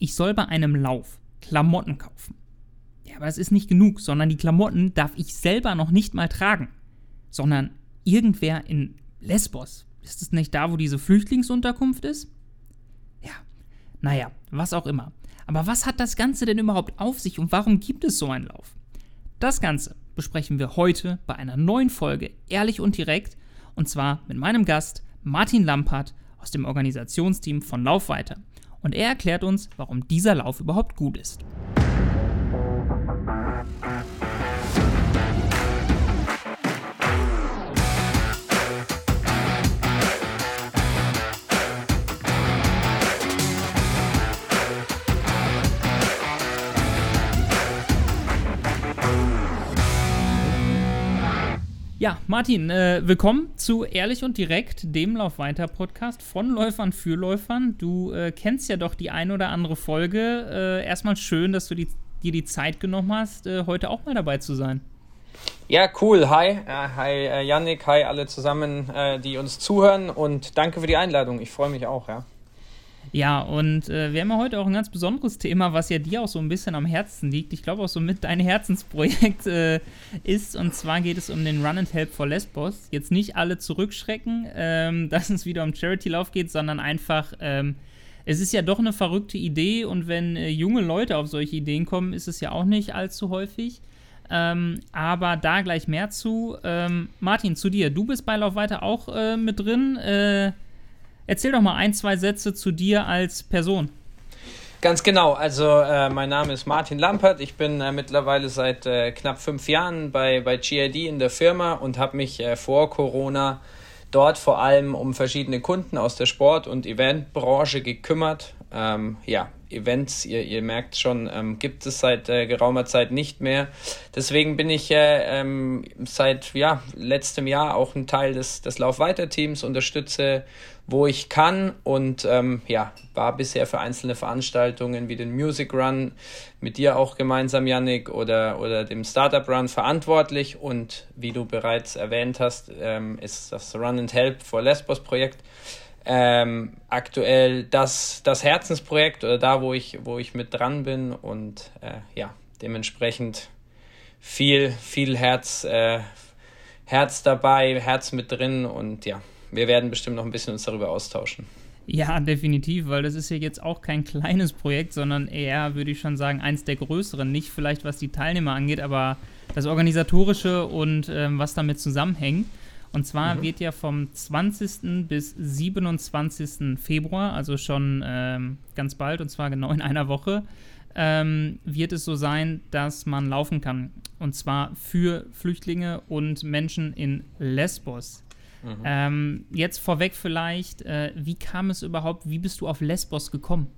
ich soll bei einem Lauf Klamotten kaufen. Ja, aber das ist nicht genug, sondern die Klamotten darf ich selber noch nicht mal tragen, sondern irgendwer in Lesbos. Ist es nicht da, wo diese Flüchtlingsunterkunft ist? Ja, naja, was auch immer. Aber was hat das Ganze denn überhaupt auf sich und warum gibt es so einen Lauf? Das Ganze besprechen wir heute bei einer neuen Folge Ehrlich und direkt und zwar mit meinem Gast Martin Lampert aus dem Organisationsteam von Lauf weiter. Und er erklärt uns, warum dieser Lauf überhaupt gut ist. Ja, Martin, äh, willkommen zu Ehrlich und Direkt, dem Laufweiter-Podcast von Läufern für Läufern. Du äh, kennst ja doch die ein oder andere Folge. Äh, erstmal schön, dass du die, dir die Zeit genommen hast, äh, heute auch mal dabei zu sein. Ja, cool. Hi, äh, hi äh, Yannick, hi alle zusammen, die uns zuhören und danke für die Einladung. Ich freue mich auch, ja. Ja, und äh, wir haben ja heute auch ein ganz besonderes Thema, was ja dir auch so ein bisschen am Herzen liegt. Ich glaube auch so mit dein Herzensprojekt äh, ist. Und zwar geht es um den Run and Help for Lesbos. Jetzt nicht alle zurückschrecken, ähm, dass es wieder um Charity-Lauf geht, sondern einfach, ähm, es ist ja doch eine verrückte Idee. Und wenn äh, junge Leute auf solche Ideen kommen, ist es ja auch nicht allzu häufig. Ähm, aber da gleich mehr zu. Ähm, Martin, zu dir. Du bist bei Lauf weiter auch äh, mit drin. Äh, Erzähl doch mal ein, zwei Sätze zu dir als Person. Ganz genau. Also äh, mein Name ist Martin Lampert. Ich bin äh, mittlerweile seit äh, knapp fünf Jahren bei, bei GID in der Firma und habe mich äh, vor Corona dort vor allem um verschiedene Kunden aus der Sport- und Eventbranche gekümmert. Ähm, ja, Events, ihr, ihr merkt schon, ähm, gibt es seit äh, geraumer Zeit nicht mehr. Deswegen bin ich äh, ähm, seit ja, letztem Jahr auch ein Teil des, des Laufweiter-Teams, unterstütze, wo ich kann und ähm, ja, war bisher für einzelne Veranstaltungen wie den Music Run mit dir auch gemeinsam, Yannick, oder, oder dem Startup Run verantwortlich und wie du bereits erwähnt hast, ähm, ist das Run and Help for Lesbos Projekt ähm, aktuell das, das Herzensprojekt oder da, wo ich, wo ich mit dran bin und äh, ja, dementsprechend viel, viel Herz, äh, Herz dabei, Herz mit drin und ja, wir werden bestimmt noch ein bisschen uns darüber austauschen. Ja, definitiv, weil das ist ja jetzt auch kein kleines Projekt, sondern eher, würde ich schon sagen, eins der größeren. Nicht vielleicht, was die Teilnehmer angeht, aber das Organisatorische und ähm, was damit zusammenhängt. Und zwar mhm. wird ja vom 20. bis 27. Februar, also schon ähm, ganz bald, und zwar genau in einer Woche, ähm, wird es so sein, dass man laufen kann. Und zwar für Flüchtlinge und Menschen in Lesbos. Mhm. Ähm, jetzt vorweg vielleicht, äh, wie kam es überhaupt, wie bist du auf Lesbos gekommen?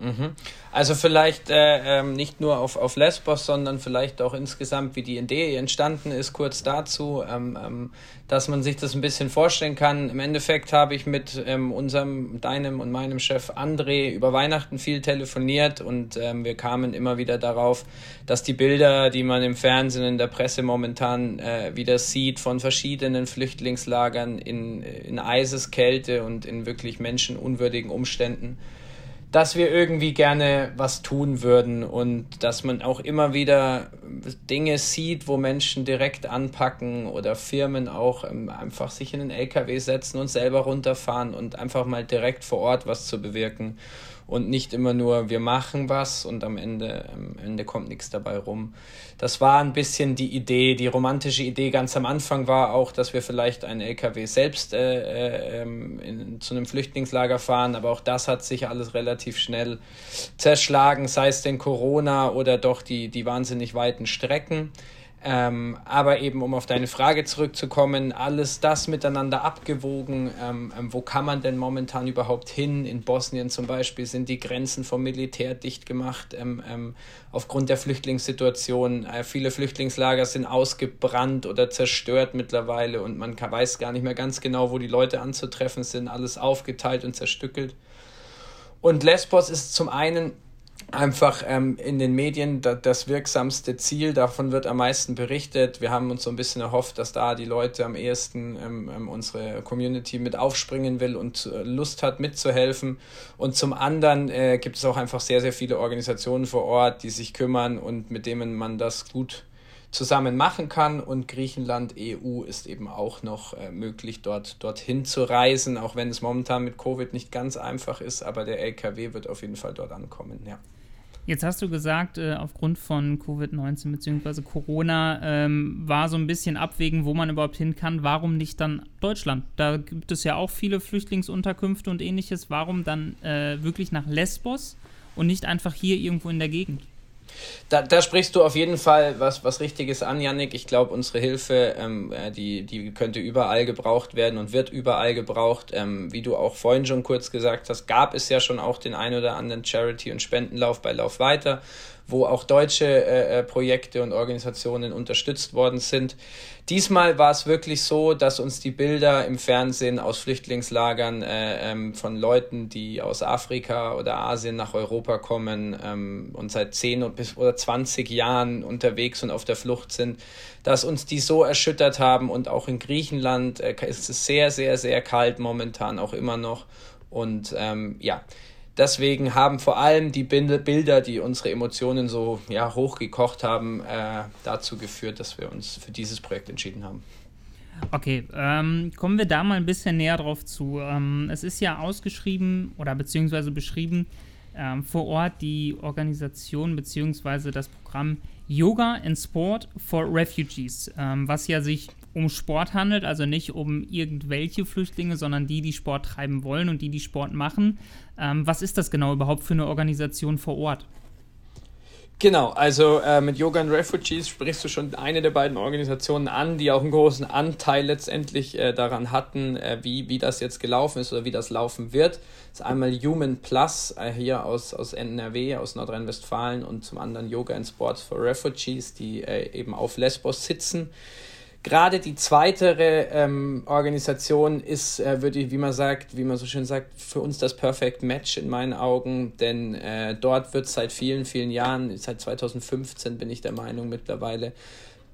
Mhm. Also vielleicht äh, ähm, nicht nur auf, auf Lesbos, sondern vielleicht auch insgesamt, wie die Idee entstanden ist, kurz dazu, ähm, ähm, dass man sich das ein bisschen vorstellen kann. Im Endeffekt habe ich mit ähm, unserem, deinem und meinem Chef André über Weihnachten viel telefoniert und ähm, wir kamen immer wieder darauf, dass die Bilder, die man im Fernsehen, in der Presse momentan äh, wieder sieht, von verschiedenen Flüchtlingslagern in, in Eiseskälte und in wirklich menschenunwürdigen Umständen, dass wir irgendwie gerne was tun würden und dass man auch immer wieder Dinge sieht, wo Menschen direkt anpacken oder Firmen auch ähm, einfach sich in den LKW setzen und selber runterfahren und einfach mal direkt vor Ort was zu bewirken und nicht immer nur wir machen was und am Ende, am Ende kommt nichts dabei rum. Das war ein bisschen die Idee, die romantische Idee ganz am Anfang war auch, dass wir vielleicht einen LKW selbst äh, äh, in, zu einem Flüchtlingslager fahren, aber auch das hat sich alles relativ schnell zerschlagen, sei es denn Corona oder doch die, die wahnsinnig weiten Strecken. Ähm, aber eben, um auf deine Frage zurückzukommen, alles das miteinander abgewogen. Ähm, ähm, wo kann man denn momentan überhaupt hin? In Bosnien zum Beispiel sind die Grenzen vom Militär dicht gemacht ähm, ähm, aufgrund der Flüchtlingssituation. Äh, viele Flüchtlingslager sind ausgebrannt oder zerstört mittlerweile und man kann, weiß gar nicht mehr ganz genau, wo die Leute anzutreffen sind. Alles aufgeteilt und zerstückelt. Und Lesbos ist zum einen einfach ähm, in den Medien da, das wirksamste Ziel. Davon wird am meisten berichtet. Wir haben uns so ein bisschen erhofft, dass da die Leute am ehesten ähm, ähm, unsere Community mit aufspringen will und äh, Lust hat mitzuhelfen. Und zum anderen äh, gibt es auch einfach sehr, sehr viele Organisationen vor Ort, die sich kümmern und mit denen man das gut zusammen machen kann. Und Griechenland, EU ist eben auch noch äh, möglich, dort dorthin zu reisen, auch wenn es momentan mit Covid nicht ganz einfach ist, aber der LKW wird auf jeden Fall dort ankommen, ja. Jetzt hast du gesagt, äh, aufgrund von Covid-19 bzw. Corona ähm, war so ein bisschen abwägen, wo man überhaupt hin kann. Warum nicht dann Deutschland? Da gibt es ja auch viele Flüchtlingsunterkünfte und ähnliches. Warum dann äh, wirklich nach Lesbos und nicht einfach hier irgendwo in der Gegend? Da, da sprichst du auf jeden Fall was, was Richtiges an, Yannick. Ich glaube, unsere Hilfe, ähm, äh, die, die könnte überall gebraucht werden und wird überall gebraucht. Ähm, wie du auch vorhin schon kurz gesagt hast, gab es ja schon auch den ein oder anderen Charity- und Spendenlauf bei Lauf weiter wo auch deutsche äh, äh, Projekte und Organisationen unterstützt worden sind. Diesmal war es wirklich so, dass uns die Bilder im Fernsehen aus Flüchtlingslagern äh, ähm, von Leuten, die aus Afrika oder Asien nach Europa kommen ähm, und seit 10 bis oder 20 Jahren unterwegs und auf der Flucht sind, dass uns die so erschüttert haben und auch in Griechenland äh, ist es sehr, sehr, sehr kalt momentan auch immer noch und ähm, ja, Deswegen haben vor allem die Bilder, die unsere Emotionen so ja, hochgekocht haben, äh, dazu geführt, dass wir uns für dieses Projekt entschieden haben. Okay, ähm, kommen wir da mal ein bisschen näher drauf zu. Ähm, es ist ja ausgeschrieben oder beziehungsweise beschrieben ähm, vor Ort die Organisation beziehungsweise das Programm Yoga and Sport for Refugees, ähm, was ja sich um Sport handelt, also nicht um irgendwelche Flüchtlinge, sondern die, die Sport treiben wollen und die, die Sport machen. Ähm, was ist das genau überhaupt für eine Organisation vor Ort? Genau, also äh, mit Yoga and Refugees sprichst du schon eine der beiden Organisationen an, die auch einen großen Anteil letztendlich äh, daran hatten, äh, wie, wie das jetzt gelaufen ist oder wie das laufen wird. Das ist einmal Human Plus äh, hier aus, aus NRW, aus Nordrhein-Westfalen und zum anderen Yoga and Sports for Refugees, die äh, eben auf Lesbos sitzen. Gerade die zweite ähm, Organisation ist, äh, würde ich, wie man sagt, wie man so schön sagt, für uns das Perfect Match in meinen Augen, denn äh, dort wird seit vielen, vielen Jahren, seit 2015 bin ich der Meinung mittlerweile,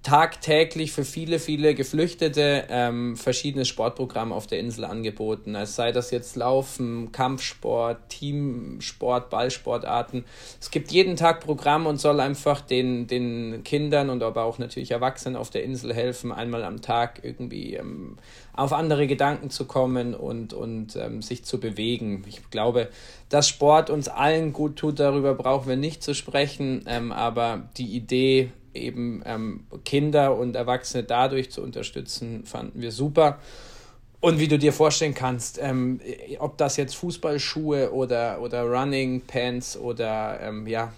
tagtäglich für viele, viele Geflüchtete ähm, verschiedenes Sportprogramm auf der Insel angeboten. Es sei das jetzt Laufen, Kampfsport, Teamsport, Ballsportarten. Es gibt jeden Tag Programm und soll einfach den, den Kindern und aber auch natürlich Erwachsenen auf der Insel helfen, einmal am Tag irgendwie ähm, auf andere Gedanken zu kommen und, und ähm, sich zu bewegen. Ich glaube, dass Sport uns allen gut tut, darüber brauchen wir nicht zu sprechen, ähm, aber die Idee, eben ähm, Kinder und Erwachsene dadurch zu unterstützen, fanden wir super. Und wie du dir vorstellen kannst, ähm, ob das jetzt Fußballschuhe oder, oder Running Pants oder ähm, ja,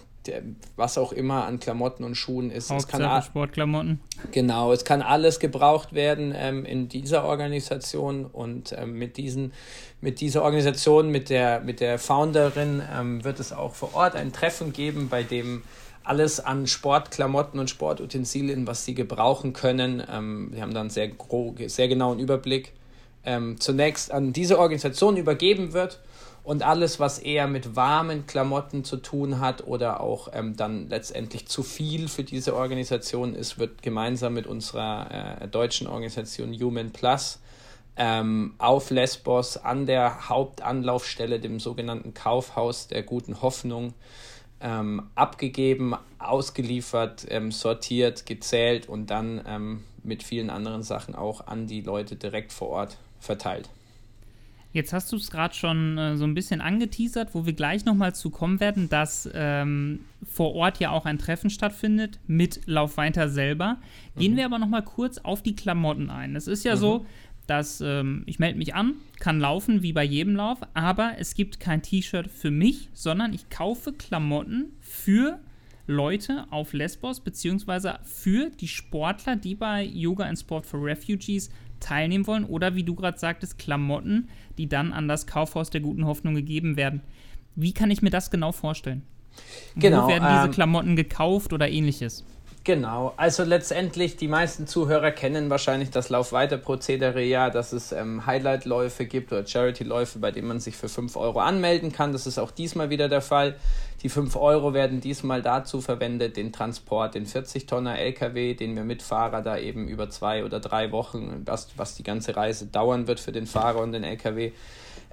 was auch immer an Klamotten und Schuhen ist. Hauptsache es kann Sportklamotten. Genau, es kann alles gebraucht werden ähm, in dieser Organisation und ähm, mit, diesen, mit dieser Organisation, mit der, mit der Founderin ähm, wird es auch vor Ort ein Treffen geben, bei dem alles an Sportklamotten und Sportutensilien, was sie gebrauchen können. Ähm, wir haben dann sehr, sehr genauen Überblick. Ähm, zunächst an diese Organisation übergeben wird und alles, was eher mit warmen Klamotten zu tun hat oder auch ähm, dann letztendlich zu viel für diese Organisation ist, wird gemeinsam mit unserer äh, deutschen Organisation Human Plus ähm, auf Lesbos an der Hauptanlaufstelle, dem sogenannten Kaufhaus der guten Hoffnung, ähm, abgegeben, ausgeliefert, ähm, sortiert, gezählt und dann ähm, mit vielen anderen Sachen auch an die Leute direkt vor Ort verteilt. Jetzt hast du es gerade schon äh, so ein bisschen angeteasert, wo wir gleich nochmal zu kommen werden, dass ähm, vor Ort ja auch ein Treffen stattfindet mit Laufweiter selber. Gehen mhm. wir aber nochmal kurz auf die Klamotten ein. Es ist ja mhm. so, dass ähm, ich melde mich an, kann laufen wie bei jedem Lauf, aber es gibt kein T-Shirt für mich, sondern ich kaufe Klamotten für Leute auf Lesbos beziehungsweise für die Sportler, die bei Yoga and Sport for Refugees teilnehmen wollen oder wie du gerade sagtest, Klamotten, die dann an das Kaufhaus der guten Hoffnung gegeben werden. Wie kann ich mir das genau vorstellen? Genau, Wo werden diese ähm, Klamotten gekauft oder ähnliches? Genau, also letztendlich, die meisten Zuhörer kennen wahrscheinlich das Laufweiter-Prozedere ja, dass es ähm, Highlight-Läufe gibt oder Charity-Läufe, bei denen man sich für 5 Euro anmelden kann. Das ist auch diesmal wieder der Fall. Die 5 Euro werden diesmal dazu verwendet, den Transport, den 40-Tonner LKW, den wir mit Fahrer da eben über zwei oder drei Wochen, was, was die ganze Reise dauern wird für den Fahrer und den LKW,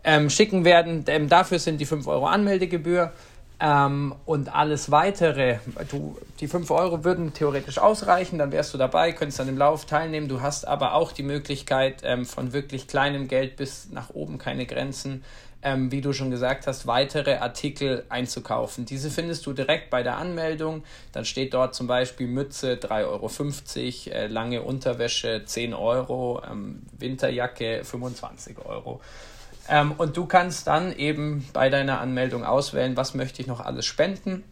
ähm, schicken werden. Ähm, dafür sind die 5 Euro Anmeldegebühr. Ähm, und alles weitere, du, die 5 Euro würden theoretisch ausreichen, dann wärst du dabei, könntest an dem Lauf teilnehmen. Du hast aber auch die Möglichkeit, ähm, von wirklich kleinem Geld bis nach oben keine Grenzen, ähm, wie du schon gesagt hast, weitere Artikel einzukaufen. Diese findest du direkt bei der Anmeldung. Dann steht dort zum Beispiel Mütze 3,50 Euro, äh, lange Unterwäsche 10 Euro, ähm, Winterjacke 25 Euro. Ähm, und du kannst dann eben bei deiner Anmeldung auswählen, was möchte ich noch alles spenden.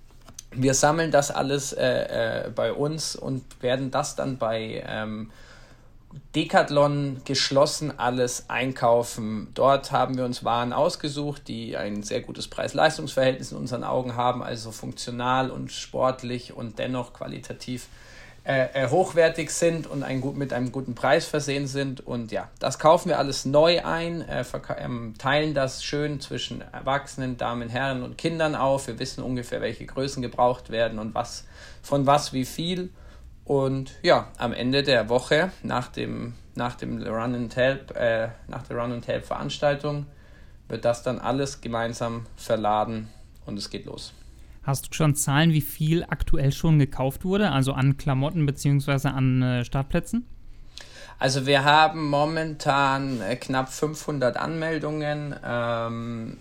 Wir sammeln das alles äh, äh, bei uns und werden das dann bei ähm, Decathlon geschlossen alles einkaufen. Dort haben wir uns Waren ausgesucht, die ein sehr gutes Preis-Leistungs-Verhältnis in unseren Augen haben, also funktional und sportlich und dennoch qualitativ äh, äh, hochwertig sind und ein mit einem guten Preis versehen sind. Und ja, das kaufen wir alles neu ein, äh, ähm, teilen das schön zwischen Erwachsenen, Damen, Herren und Kindern auf. Wir wissen ungefähr, welche Größen gebraucht werden und was von was wie viel. Und ja, am Ende der Woche nach dem, nach dem Run and Help, äh, nach der Run and Help Veranstaltung wird das dann alles gemeinsam verladen und es geht los. Hast du schon Zahlen, wie viel aktuell schon gekauft wurde, also an Klamotten bzw. an äh, Startplätzen? Also wir haben momentan äh, knapp 500 Anmeldungen. Ähm,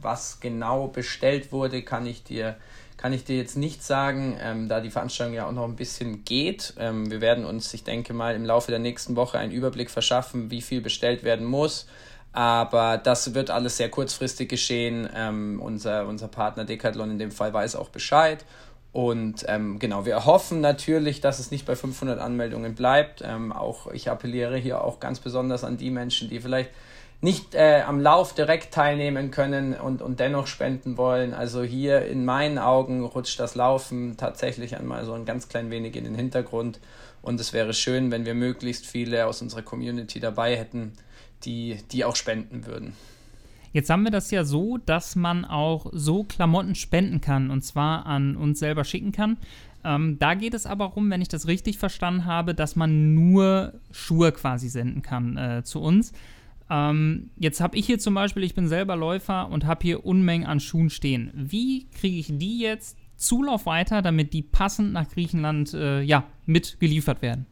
was genau bestellt wurde, kann ich dir, kann ich dir jetzt nicht sagen, ähm, da die Veranstaltung ja auch noch ein bisschen geht. Ähm, wir werden uns, ich denke mal, im Laufe der nächsten Woche einen Überblick verschaffen, wie viel bestellt werden muss. Aber das wird alles sehr kurzfristig geschehen. Ähm, unser, unser Partner Decathlon in dem Fall weiß auch Bescheid. Und ähm, genau, wir hoffen natürlich, dass es nicht bei 500 Anmeldungen bleibt. Ähm, auch ich appelliere hier auch ganz besonders an die Menschen, die vielleicht nicht äh, am Lauf direkt teilnehmen können und, und dennoch spenden wollen. Also hier in meinen Augen rutscht das Laufen tatsächlich einmal so ein ganz klein wenig in den Hintergrund. Und es wäre schön, wenn wir möglichst viele aus unserer Community dabei hätten, die, die auch spenden würden. Jetzt haben wir das ja so, dass man auch so Klamotten spenden kann und zwar an uns selber schicken kann. Ähm, da geht es aber darum, wenn ich das richtig verstanden habe, dass man nur Schuhe quasi senden kann äh, zu uns. Ähm, jetzt habe ich hier zum Beispiel, ich bin selber Läufer und habe hier Unmengen an Schuhen stehen. Wie kriege ich die jetzt Zulauf weiter, damit die passend nach Griechenland äh, ja, mitgeliefert werden?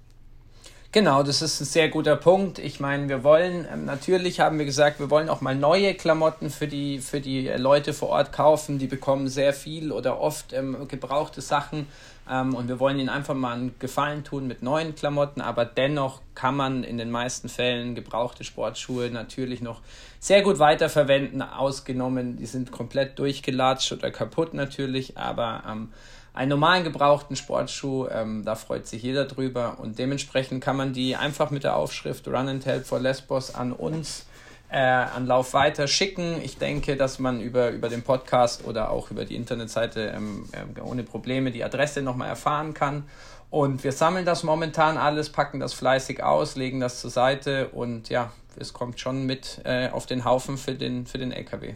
Genau, das ist ein sehr guter Punkt. Ich meine, wir wollen, ähm, natürlich haben wir gesagt, wir wollen auch mal neue Klamotten für die, für die Leute vor Ort kaufen. Die bekommen sehr viel oder oft ähm, gebrauchte Sachen. Ähm, und wir wollen ihnen einfach mal einen Gefallen tun mit neuen Klamotten. Aber dennoch kann man in den meisten Fällen gebrauchte Sportschuhe natürlich noch sehr gut weiterverwenden. Ausgenommen, die sind komplett durchgelatscht oder kaputt natürlich. Aber ähm, einen normalen gebrauchten Sportschuh, ähm, da freut sich jeder drüber und dementsprechend kann man die einfach mit der Aufschrift Run and Help for Lesbos an uns äh, an Lauf weiter schicken. Ich denke, dass man über, über den Podcast oder auch über die Internetseite ähm, äh, ohne Probleme die Adresse nochmal erfahren kann. Und wir sammeln das momentan alles, packen das fleißig aus, legen das zur Seite und ja, es kommt schon mit äh, auf den Haufen für den, für den LKW.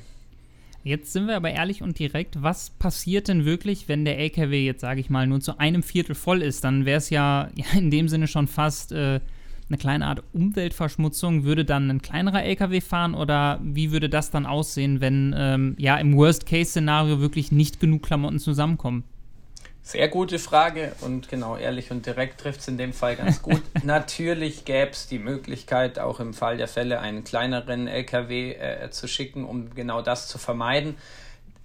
Jetzt sind wir aber ehrlich und direkt. Was passiert denn wirklich, wenn der LKW jetzt, sage ich mal, nur zu einem Viertel voll ist? Dann wäre es ja, ja, in dem Sinne schon fast äh, eine kleine Art Umweltverschmutzung. Würde dann ein kleinerer LKW fahren oder wie würde das dann aussehen, wenn ähm, ja im Worst-Case-Szenario wirklich nicht genug Klamotten zusammenkommen? Sehr gute Frage und genau, ehrlich und direkt trifft es in dem Fall ganz gut. Natürlich gäbe es die Möglichkeit, auch im Fall der Fälle einen kleineren LKW äh, zu schicken, um genau das zu vermeiden.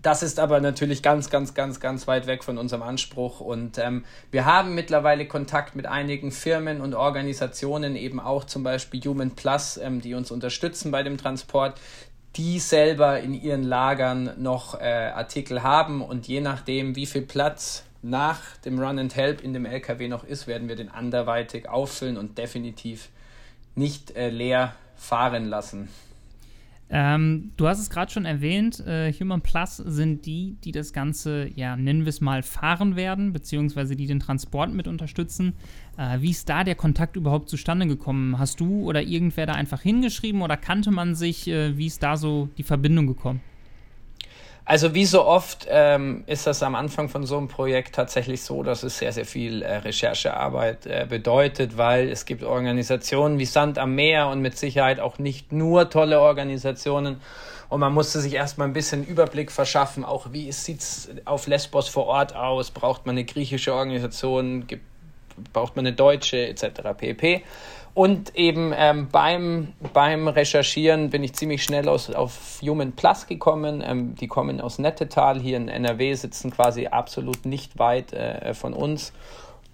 Das ist aber natürlich ganz, ganz, ganz, ganz weit weg von unserem Anspruch. Und ähm, wir haben mittlerweile Kontakt mit einigen Firmen und Organisationen, eben auch zum Beispiel Human Plus, ähm, die uns unterstützen bei dem Transport, die selber in ihren Lagern noch äh, Artikel haben. Und je nachdem, wie viel Platz nach dem Run and Help in dem LKW noch ist, werden wir den anderweitig auffüllen und definitiv nicht äh, leer fahren lassen. Ähm, du hast es gerade schon erwähnt, äh, Human Plus sind die, die das Ganze, ja, nennen wir es mal, fahren werden, beziehungsweise die den Transport mit unterstützen. Äh, wie ist da der Kontakt überhaupt zustande gekommen? Hast du oder irgendwer da einfach hingeschrieben oder kannte man sich? Äh, wie ist da so die Verbindung gekommen? Also wie so oft ähm, ist das am Anfang von so einem Projekt tatsächlich so, dass es sehr, sehr viel äh, Recherchearbeit äh, bedeutet, weil es gibt Organisationen wie Sand am Meer und mit Sicherheit auch nicht nur tolle Organisationen. Und man musste sich erstmal ein bisschen Überblick verschaffen, auch wie sieht es auf Lesbos vor Ort aus, braucht man eine griechische Organisation, gibt, braucht man eine deutsche etc. pp. Und eben ähm, beim, beim Recherchieren bin ich ziemlich schnell aus, auf Human Plus gekommen. Ähm, die kommen aus Nettetal hier in NRW, sitzen quasi absolut nicht weit äh, von uns.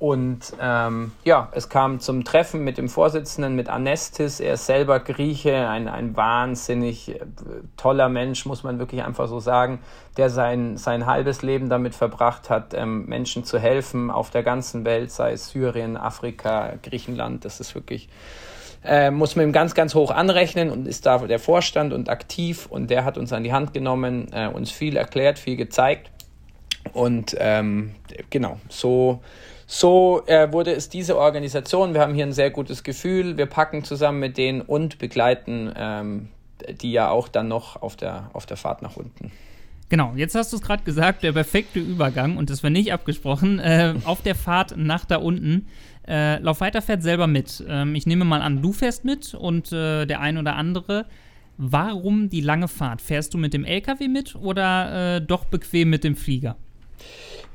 Und ähm, ja, es kam zum Treffen mit dem Vorsitzenden, mit Anestis. Er ist selber Grieche, ein, ein wahnsinnig äh, toller Mensch, muss man wirklich einfach so sagen, der sein, sein halbes Leben damit verbracht hat, ähm, Menschen zu helfen auf der ganzen Welt, sei es Syrien, Afrika, Griechenland. Das ist wirklich, äh, muss man ihm ganz, ganz hoch anrechnen und ist da der Vorstand und aktiv. Und der hat uns an die Hand genommen, äh, uns viel erklärt, viel gezeigt. Und ähm, genau, so so äh, wurde es diese Organisation. Wir haben hier ein sehr gutes Gefühl. Wir packen zusammen mit denen und begleiten ähm, die ja auch dann noch auf der, auf der Fahrt nach unten. Genau, jetzt hast du es gerade gesagt, der perfekte Übergang und das war nicht abgesprochen. Äh, auf der Fahrt nach da unten. Äh, Lauf weiter fährt selber mit. Ähm, ich nehme mal an, du fährst mit und äh, der ein oder andere. Warum die lange Fahrt? Fährst du mit dem LKW mit oder äh, doch bequem mit dem Flieger?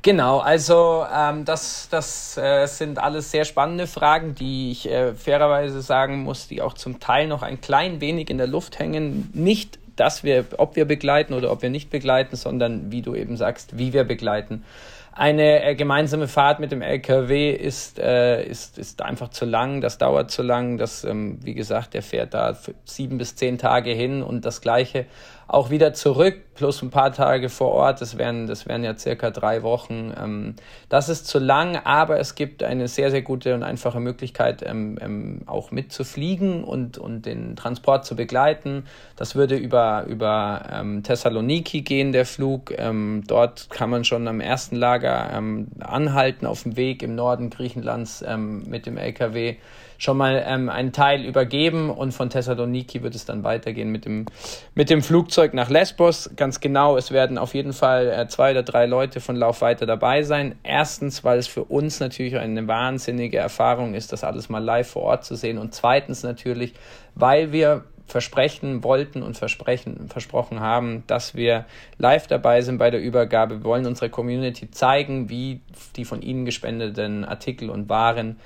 Genau, also ähm, das, das äh, sind alles sehr spannende Fragen, die ich äh, fairerweise sagen muss, die auch zum Teil noch ein klein wenig in der Luft hängen. Nicht, dass wir, ob wir begleiten oder ob wir nicht begleiten, sondern wie du eben sagst, wie wir begleiten. Eine äh, gemeinsame Fahrt mit dem LKW ist, äh, ist, ist einfach zu lang, das dauert zu lang. Das, ähm, wie gesagt, der fährt da sieben bis zehn Tage hin und das Gleiche auch wieder zurück, plus ein paar Tage vor Ort. Das wären, das wären ja circa drei Wochen. Ähm, das ist zu lang, aber es gibt eine sehr, sehr gute und einfache Möglichkeit, ähm, ähm, auch mitzufliegen und, und den Transport zu begleiten. Das würde über, über ähm, Thessaloniki gehen, der Flug. Ähm, dort kann man schon am ersten Lager ähm, anhalten auf dem Weg im Norden Griechenlands mit dem LKW schon mal ähm, einen Teil übergeben und von Thessaloniki wird es dann weitergehen mit dem, mit dem Flugzeug nach Lesbos. Ganz genau, es werden auf jeden Fall äh, zwei oder drei Leute von Lauf weiter dabei sein. Erstens, weil es für uns natürlich eine wahnsinnige Erfahrung ist, das alles mal live vor Ort zu sehen und zweitens natürlich, weil wir versprechen wollten und versprechen, versprochen haben, dass wir live dabei sind bei der Übergabe. Wir wollen unserer Community zeigen, wie die von ihnen gespendeten Artikel und Waren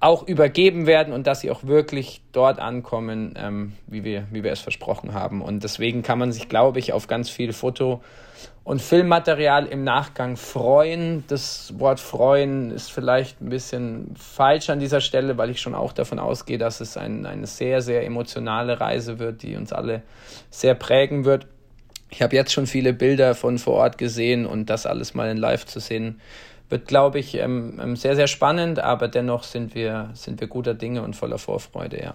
auch übergeben werden und dass sie auch wirklich dort ankommen, ähm, wie, wir, wie wir es versprochen haben. Und deswegen kann man sich, glaube ich, auf ganz viel Foto- und Filmmaterial im Nachgang freuen. Das Wort freuen ist vielleicht ein bisschen falsch an dieser Stelle, weil ich schon auch davon ausgehe, dass es ein, eine sehr, sehr emotionale Reise wird, die uns alle sehr prägen wird. Ich habe jetzt schon viele Bilder von vor Ort gesehen und das alles mal in Live zu sehen, wird, glaube ich, ähm, ähm, sehr, sehr spannend, aber dennoch sind wir, sind wir guter Dinge und voller Vorfreude, ja.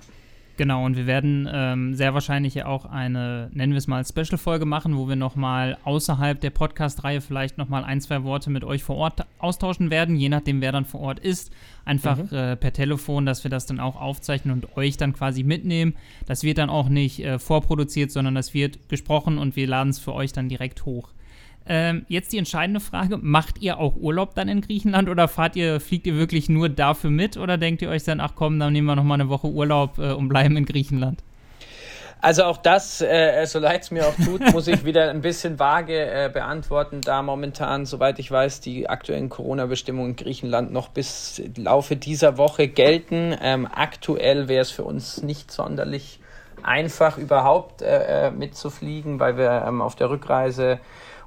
Genau, und wir werden ähm, sehr wahrscheinlich auch eine, nennen wir es mal, Special-Folge machen, wo wir nochmal außerhalb der Podcast-Reihe vielleicht nochmal ein, zwei Worte mit euch vor Ort austauschen werden, je nachdem, wer dann vor Ort ist. Einfach mhm. äh, per Telefon, dass wir das dann auch aufzeichnen und euch dann quasi mitnehmen. Das wird dann auch nicht äh, vorproduziert, sondern das wird gesprochen und wir laden es für euch dann direkt hoch. Ähm, jetzt die entscheidende Frage: Macht ihr auch Urlaub dann in Griechenland oder fahrt ihr, fliegt ihr wirklich nur dafür mit oder denkt ihr euch dann, ach komm, dann nehmen wir nochmal eine Woche Urlaub äh, und bleiben in Griechenland? Also auch das, äh, so leid es mir auch tut, muss ich wieder ein bisschen vage äh, beantworten, da momentan, soweit ich weiß, die aktuellen Corona-Bestimmungen in Griechenland noch bis Laufe dieser Woche gelten. Ähm, aktuell wäre es für uns nicht sonderlich einfach überhaupt äh, äh mitzufliegen, weil wir ähm, auf der Rückreise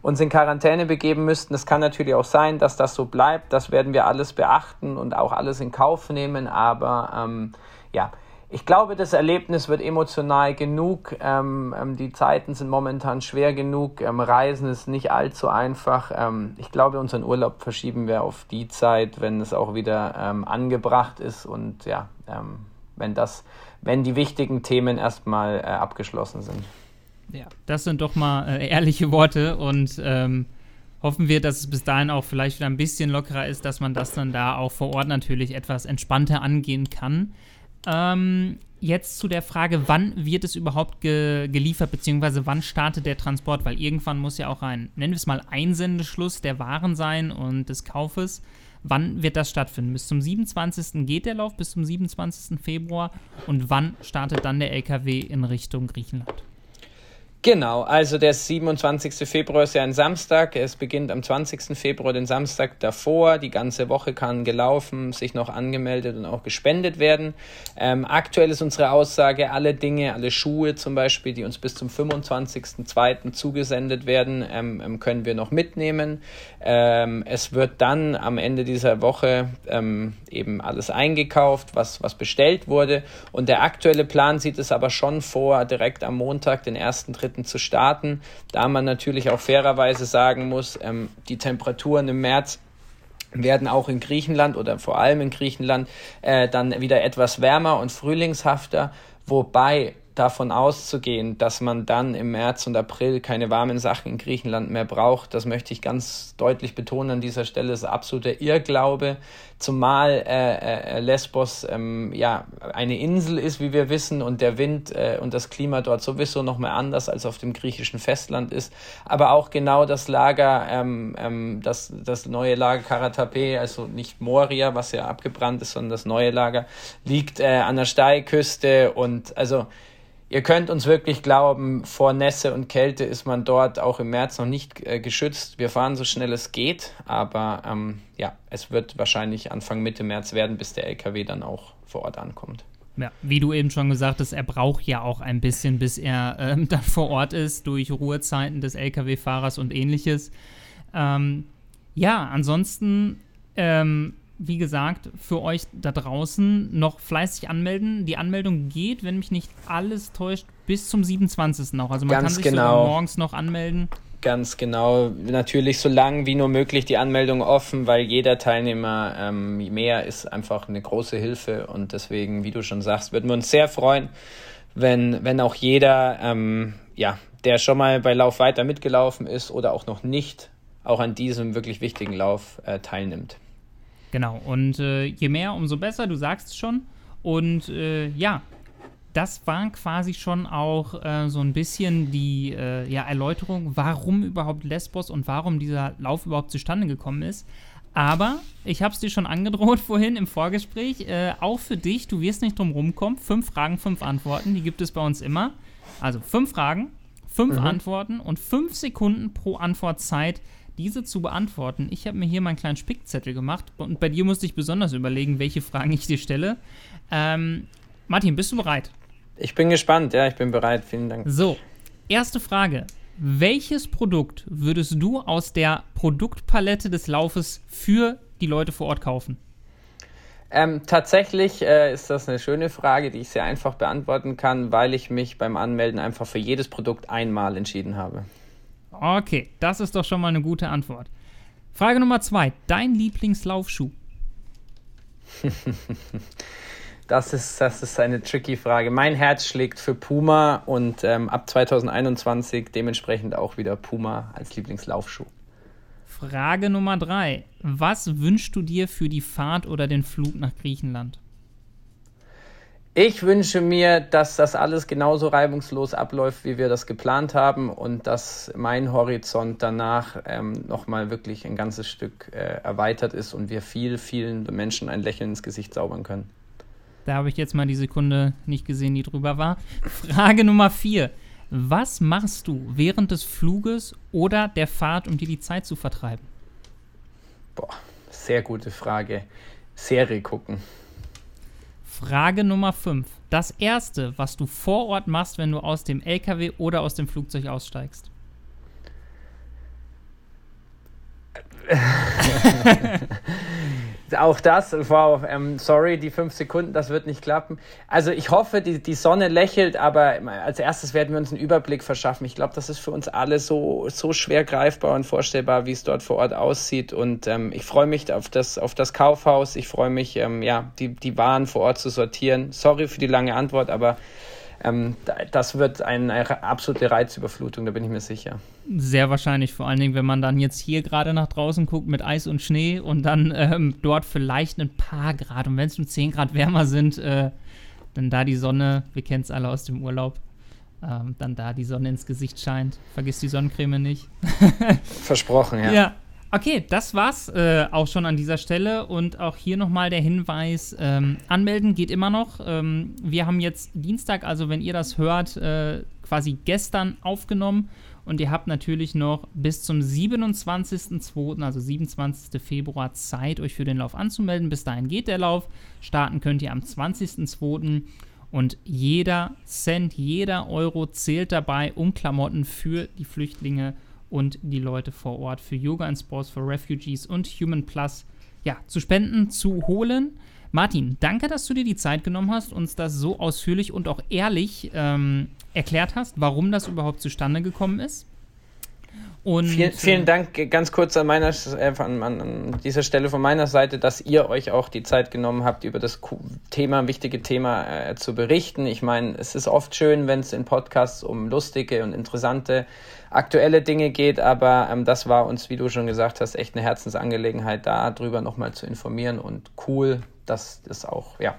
uns in Quarantäne begeben müssten. Es kann natürlich auch sein, dass das so bleibt. Das werden wir alles beachten und auch alles in Kauf nehmen. Aber ähm, ja, ich glaube, das Erlebnis wird emotional genug. Ähm, ähm, die Zeiten sind momentan schwer genug. Ähm, Reisen ist nicht allzu einfach. Ähm, ich glaube, unseren Urlaub verschieben wir auf die Zeit, wenn es auch wieder ähm, angebracht ist und ja, ähm, wenn das, wenn die wichtigen Themen erstmal äh, abgeschlossen sind. Ja, das sind doch mal äh, ehrliche Worte und ähm, hoffen wir, dass es bis dahin auch vielleicht wieder ein bisschen lockerer ist, dass man das dann da auch vor Ort natürlich etwas entspannter angehen kann. Ähm, jetzt zu der Frage, wann wird es überhaupt ge geliefert, beziehungsweise wann startet der Transport? Weil irgendwann muss ja auch ein, nennen wir es mal, Einsendeschluss der Waren sein und des Kaufes. Wann wird das stattfinden? Bis zum 27. geht der Lauf, bis zum 27. Februar. Und wann startet dann der LKW in Richtung Griechenland? Genau, also der 27. Februar ist ja ein Samstag. Es beginnt am 20. Februar, den Samstag davor. Die ganze Woche kann gelaufen, sich noch angemeldet und auch gespendet werden. Ähm, aktuell ist unsere Aussage, alle Dinge, alle Schuhe zum Beispiel, die uns bis zum 25.02. zugesendet werden, ähm, ähm, können wir noch mitnehmen. Ähm, es wird dann am Ende dieser Woche ähm, eben alles eingekauft, was, was bestellt wurde. Und der aktuelle Plan sieht es aber schon vor, direkt am Montag, den 1.3 Schritten zu starten, da man natürlich auch fairerweise sagen muss, ähm, die Temperaturen im März werden auch in Griechenland oder vor allem in Griechenland äh, dann wieder etwas wärmer und frühlingshafter, wobei davon auszugehen, dass man dann im März und April keine warmen Sachen in Griechenland mehr braucht, das möchte ich ganz deutlich betonen an dieser Stelle, ist absoluter Irrglaube, zumal äh, äh, Lesbos ähm, ja eine Insel ist, wie wir wissen, und der Wind äh, und das Klima dort sowieso nochmal anders als auf dem griechischen Festland ist, aber auch genau das Lager, ähm, ähm, das, das neue Lager Karatape, also nicht Moria, was ja abgebrannt ist, sondern das neue Lager, liegt äh, an der Steilküste. Und also Ihr könnt uns wirklich glauben, vor Nässe und Kälte ist man dort auch im März noch nicht äh, geschützt. Wir fahren so schnell es geht, aber ähm, ja, es wird wahrscheinlich Anfang Mitte März werden, bis der LKW dann auch vor Ort ankommt. Ja, wie du eben schon gesagt hast, er braucht ja auch ein bisschen, bis er ähm, dann vor Ort ist, durch Ruhezeiten des Lkw-Fahrers und ähnliches. Ähm, ja, ansonsten ähm, wie gesagt, für euch da draußen noch fleißig anmelden. Die Anmeldung geht, wenn mich nicht alles täuscht, bis zum 27. auch. Also man Ganz kann sich genau. morgens noch anmelden. Ganz genau. Natürlich so lang wie nur möglich die Anmeldung offen, weil jeder Teilnehmer ähm, mehr ist einfach eine große Hilfe und deswegen, wie du schon sagst, würden wir uns sehr freuen, wenn, wenn auch jeder, ähm, ja, der schon mal bei Lauf weiter mitgelaufen ist oder auch noch nicht, auch an diesem wirklich wichtigen Lauf äh, teilnimmt. Genau, und äh, je mehr, umso besser, du sagst es schon. Und äh, ja, das war quasi schon auch äh, so ein bisschen die äh, ja, Erläuterung, warum überhaupt Lesbos und warum dieser Lauf überhaupt zustande gekommen ist. Aber ich habe es dir schon angedroht vorhin im Vorgespräch, äh, auch für dich, du wirst nicht drum rumkommen. Fünf Fragen, fünf Antworten, die gibt es bei uns immer. Also fünf Fragen, fünf mhm. Antworten und fünf Sekunden pro Antwortzeit diese zu beantworten. Ich habe mir hier meinen kleinen Spickzettel gemacht und bei dir musste ich besonders überlegen, welche Fragen ich dir stelle. Ähm, Martin, bist du bereit? Ich bin gespannt, ja, ich bin bereit. Vielen Dank. So, erste Frage. Welches Produkt würdest du aus der Produktpalette des Laufes für die Leute vor Ort kaufen? Ähm, tatsächlich äh, ist das eine schöne Frage, die ich sehr einfach beantworten kann, weil ich mich beim Anmelden einfach für jedes Produkt einmal entschieden habe. Okay, das ist doch schon mal eine gute Antwort. Frage Nummer zwei: Dein Lieblingslaufschuh? das, ist, das ist eine tricky Frage. Mein Herz schlägt für Puma und ähm, ab 2021 dementsprechend auch wieder Puma als Lieblingslaufschuh. Frage Nummer drei: Was wünschst du dir für die Fahrt oder den Flug nach Griechenland? Ich wünsche mir, dass das alles genauso reibungslos abläuft, wie wir das geplant haben und dass mein Horizont danach ähm, nochmal wirklich ein ganzes Stück äh, erweitert ist und wir viel, vielen Menschen ein Lächeln ins Gesicht zaubern können. Da habe ich jetzt mal die Sekunde nicht gesehen, die drüber war. Frage Nummer vier. Was machst du während des Fluges oder der Fahrt, um dir die Zeit zu vertreiben? Boah, sehr gute Frage. Serie gucken. Frage Nummer 5. Das erste, was du vor Ort machst, wenn du aus dem LKW oder aus dem Flugzeug aussteigst. Auch das, wow, ähm, sorry, die fünf Sekunden, das wird nicht klappen. Also ich hoffe, die, die Sonne lächelt, aber als erstes werden wir uns einen Überblick verschaffen. Ich glaube, das ist für uns alle so, so schwer greifbar und vorstellbar, wie es dort vor Ort aussieht. Und ähm, ich freue mich auf das, auf das Kaufhaus. Ich freue mich, ähm, ja, die, die Waren vor Ort zu sortieren. Sorry für die lange Antwort, aber ähm, das wird eine absolute Reizüberflutung, da bin ich mir sicher. Sehr wahrscheinlich, vor allen Dingen, wenn man dann jetzt hier gerade nach draußen guckt mit Eis und Schnee und dann ähm, dort vielleicht ein paar Grad und wenn es nur 10 Grad wärmer sind, äh, dann da die Sonne, wir kennen es alle aus dem Urlaub, ähm, dann da die Sonne ins Gesicht scheint. Vergiss die Sonnencreme nicht. Versprochen, ja. Ja, Okay, das war's äh, auch schon an dieser Stelle und auch hier nochmal der Hinweis: ähm, Anmelden geht immer noch. Ähm, wir haben jetzt Dienstag, also wenn ihr das hört, äh, quasi gestern aufgenommen und ihr habt natürlich noch bis zum 27.02., also 27. Februar, Zeit, euch für den Lauf anzumelden. Bis dahin geht der Lauf. Starten könnt ihr am 20.02. Und jeder Cent, jeder Euro zählt dabei, um Klamotten für die Flüchtlinge und die Leute vor Ort für Yoga and Sports for Refugees und Human Plus ja, zu spenden, zu holen. Martin, danke, dass du dir die Zeit genommen hast, uns das so ausführlich und auch ehrlich ähm, erklärt hast, warum das überhaupt zustande gekommen ist. Und, vielen, vielen Dank ganz kurz an, meiner, äh, an, an, dieser Stelle von meiner Seite, dass ihr euch auch die Zeit genommen habt, über das Thema, wichtige Thema äh, zu berichten. Ich meine, es ist oft schön, wenn es in Podcasts um lustige und interessante aktuelle Dinge geht, aber ähm, das war uns, wie du schon gesagt hast, echt eine Herzensangelegenheit, darüber nochmal zu informieren und cool, dass das auch, ja,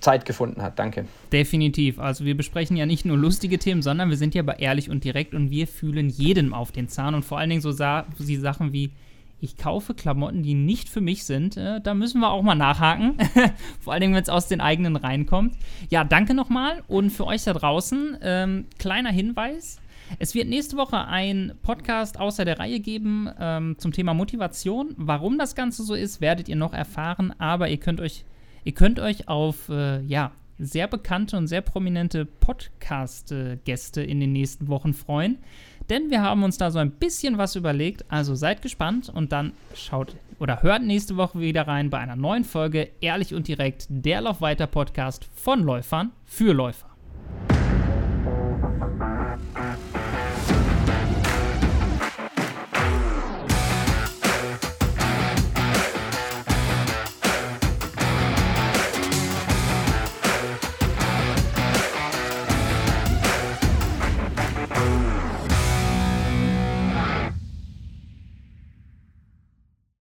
Zeit gefunden hat. Danke. Definitiv. Also wir besprechen ja nicht nur lustige Themen, sondern wir sind ja aber ehrlich und direkt und wir fühlen jedem auf den Zahn und vor allen Dingen so sa Sachen wie ich kaufe Klamotten, die nicht für mich sind. Äh, da müssen wir auch mal nachhaken. Vor allen Dingen, wenn es aus den eigenen reinkommt. Ja, danke nochmal. Und für euch da draußen, ähm, kleiner Hinweis. Es wird nächste Woche ein Podcast außer der Reihe geben ähm, zum Thema Motivation. Warum das Ganze so ist, werdet ihr noch erfahren. Aber ihr könnt euch Ihr könnt euch auf äh, ja, sehr bekannte und sehr prominente Podcast-Gäste in den nächsten Wochen freuen. Denn wir haben uns da so ein bisschen was überlegt. Also seid gespannt und dann schaut oder hört nächste Woche wieder rein bei einer neuen Folge Ehrlich und direkt, der Lauf weiter Podcast von Läufern für Läufer.